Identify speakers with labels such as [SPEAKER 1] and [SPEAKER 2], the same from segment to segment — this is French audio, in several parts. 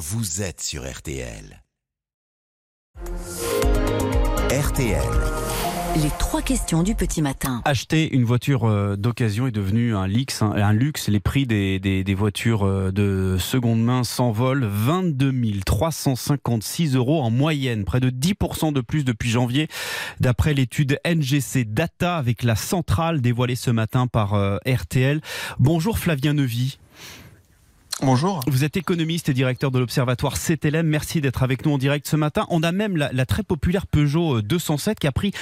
[SPEAKER 1] vous êtes sur RTL. RTL.
[SPEAKER 2] Les trois questions du petit matin.
[SPEAKER 3] Acheter une voiture euh, d'occasion est devenu un luxe, un, luxe. Les prix des, des- des voitures euh, de seconde main s'envolent. 22 356 euros en moyenne, près de 10% de plus depuis janvier, d'après l'étude NGC Data avec la centrale dévoilée ce matin par euh, RTL. Bonjour Flavien Nevy.
[SPEAKER 4] Bonjour.
[SPEAKER 3] Vous êtes économiste et directeur de l'observatoire CTLM. Merci d'être avec nous en direct ce matin. On a même la, très populaire Peugeot euh, 207 qui a pris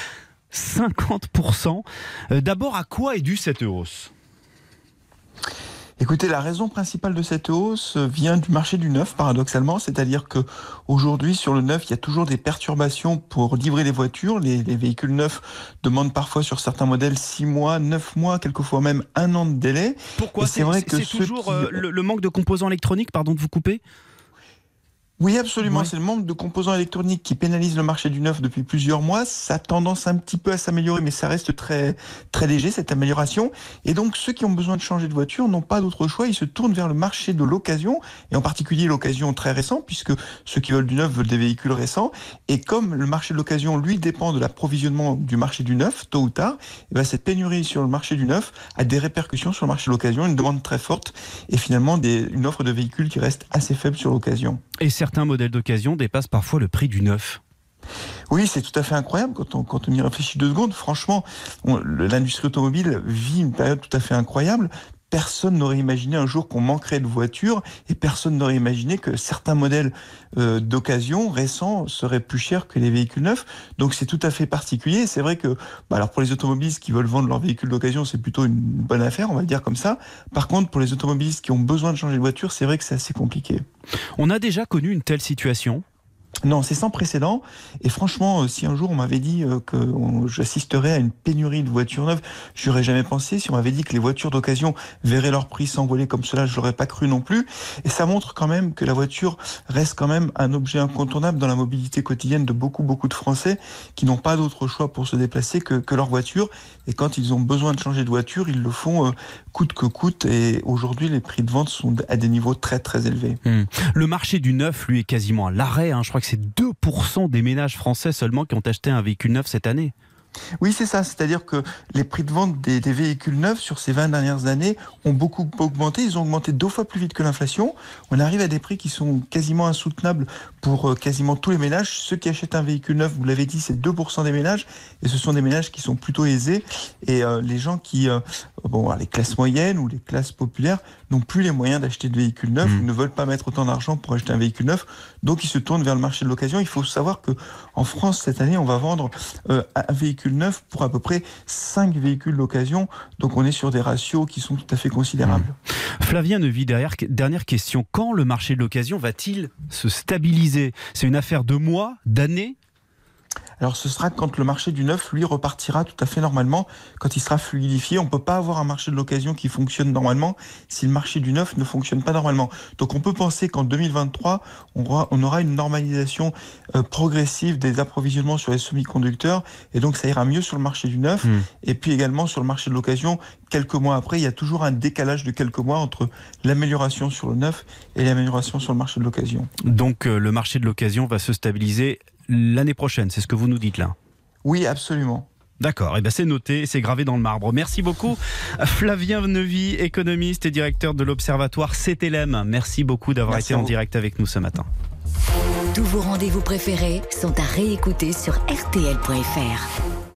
[SPEAKER 3] 50%. Euh, D'abord, à quoi est due cette hausse?
[SPEAKER 4] Écoutez, la raison principale de cette hausse vient du marché du neuf, paradoxalement, c'est-à-dire que aujourd'hui sur le neuf, il y a toujours des perturbations pour livrer les voitures. Les, les véhicules neufs demandent parfois sur certains modèles 6 mois, 9 mois, quelquefois même un an de délai.
[SPEAKER 3] Pourquoi
[SPEAKER 4] c'est vrai que
[SPEAKER 3] c'est
[SPEAKER 4] ceux
[SPEAKER 3] toujours
[SPEAKER 4] qui-
[SPEAKER 3] euh, le, le manque de composants électroniques, pardon de vous couper
[SPEAKER 4] Oui, absolument.
[SPEAKER 3] Ouais.
[SPEAKER 4] C'est le manque de composants électroniques qui pénalise le marché du neuf depuis plusieurs mois. Ça a tendance un petit peu à s'améliorer, mais ça reste très, très léger, cette amélioration. Et donc, ceux qui ont besoin de changer de voiture n'ont pas d'autre choix. Ils se tournent vers le marché de l'occasion, et en particulier l'occasion très récente, puisque ceux qui veulent du neuf veulent des véhicules récents. Et comme le marché de l'occasion, lui, dépend de l'approvisionnement du marché du neuf, tôt ou tard, eh ben, cette pénurie sur le marché du neuf a des répercussions sur le marché de l'occasion, une demande très forte, et finalement des, une offre de véhicules qui reste assez faible sur l'occasion.
[SPEAKER 3] Et certains modèles d'occasion dépassent parfois le prix du neuf.
[SPEAKER 4] Oui, c'est tout à fait incroyable quand on, y réfléchit deux secondes. Franchement, l'industrie automobile vit une période tout à fait incroyable. Personne n'aurait imaginé un jour qu'on manquerait de voitures et personne n'aurait imaginé que certains modèles euh, d'occasion récents seraient plus chers que les véhicules neufs. Donc c'est tout à fait particulier. C'est vrai que, bah alors pour les automobilistes qui veulent vendre leur véhicule d'occasion, c'est plutôt une bonne affaire, on va le dire comme ça. Par contre, pour les automobilistes qui ont besoin de changer de voiture, c'est vrai que c'est assez compliqué.
[SPEAKER 3] On a déjà connu une telle situation.
[SPEAKER 4] Non, c'est sans précédent. Et franchement, euh, si un jour on m'avait dit euh, que j'assisterais à une pénurie de voitures neuves, j'y aurais jamais pensé. Si on m'avait dit que les voitures d'occasion verraient leur prix s'envoler comme cela, je l'aurais pas cru non plus. Et ça montre quand même que la voiture reste quand même un objet incontournable dans la mobilité quotidienne de beaucoup, beaucoup de Français qui n'ont pas d'autre choix pour se déplacer que, que leur voiture. Et quand ils ont besoin de changer de voiture, ils le font euh, coûte que coûte. Et aujourd'hui, les prix de vente sont à des niveaux très, très élevés.
[SPEAKER 3] Le marché du neuf, lui, est quasiment à l'arrêt. hein. Je crois que c'est 2% des ménages français seulement qui ont acheté un véhicule neuf cette année.
[SPEAKER 4] Oui, c'est ça. C'est-à-dire que les prix de vente des, des véhicules neufs sur ces 20 dernières années ont beaucoup augmenté. Ils ont augmenté deux fois plus vite que l'inflation. On arrive à des prix qui sont quasiment insoutenables pour euh, quasiment tous les ménages. Ceux qui achètent un véhicule neuf, vous l'avez dit, c'est 2% des ménages. Et ce sont des ménages qui sont plutôt aisés. Et euh, les gens qui, euh, bon, les classes moyennes ou les classes populaires n'ont plus les moyens d'acheter de véhicules neufs.
[SPEAKER 3] Mm.
[SPEAKER 4] Ils ne veulent pas mettre autant d'argent pour acheter un véhicule neuf. Donc ils se tournent vers le marché de l'occasion. Il faut savoir que en France, cette année, on va vendre euh, un véhicule neuf pour à peu près 5 véhicules d'occasion. Donc on est sur des ratios qui sont tout à fait considérables.
[SPEAKER 3] Flavien Nevy, derrière, dernière question. Quand le marché de l'occasion va-t-il se stabiliser? C'est une affaire de mois, d'années?
[SPEAKER 4] Alors ce sera quand le marché du neuf, lui, repartira tout à fait normalement, quand il sera fluidifié. On ne peut pas avoir un marché de l'occasion qui fonctionne normalement si le marché du neuf ne fonctionne pas normalement. Donc on peut penser qu'en 2023, on aura, on aura une normalisation euh, progressive des approvisionnements sur les semi-conducteurs, et donc ça ira mieux sur le marché du neuf.
[SPEAKER 3] Hmm.
[SPEAKER 4] Et puis également sur le marché de l'occasion, quelques mois après, il y a toujours un décalage de quelques mois entre l'amélioration sur le neuf et l'amélioration sur le marché de l'occasion.
[SPEAKER 3] Donc euh, le marché de l'occasion va se stabiliser l'année prochaine, c'est ce que vous nous dites là
[SPEAKER 4] Oui, absolument.
[SPEAKER 3] D'accord, et ben c'est noté, c'est gravé dans le marbre. Merci beaucoup Flavien Nevy, économiste et directeur de l'observatoire CTLM. Merci beaucoup d'avoir
[SPEAKER 4] Merci
[SPEAKER 3] été en direct avec nous ce matin.
[SPEAKER 2] Tous vos rendez-vous préférés sont à réécouter sur rtl.fr.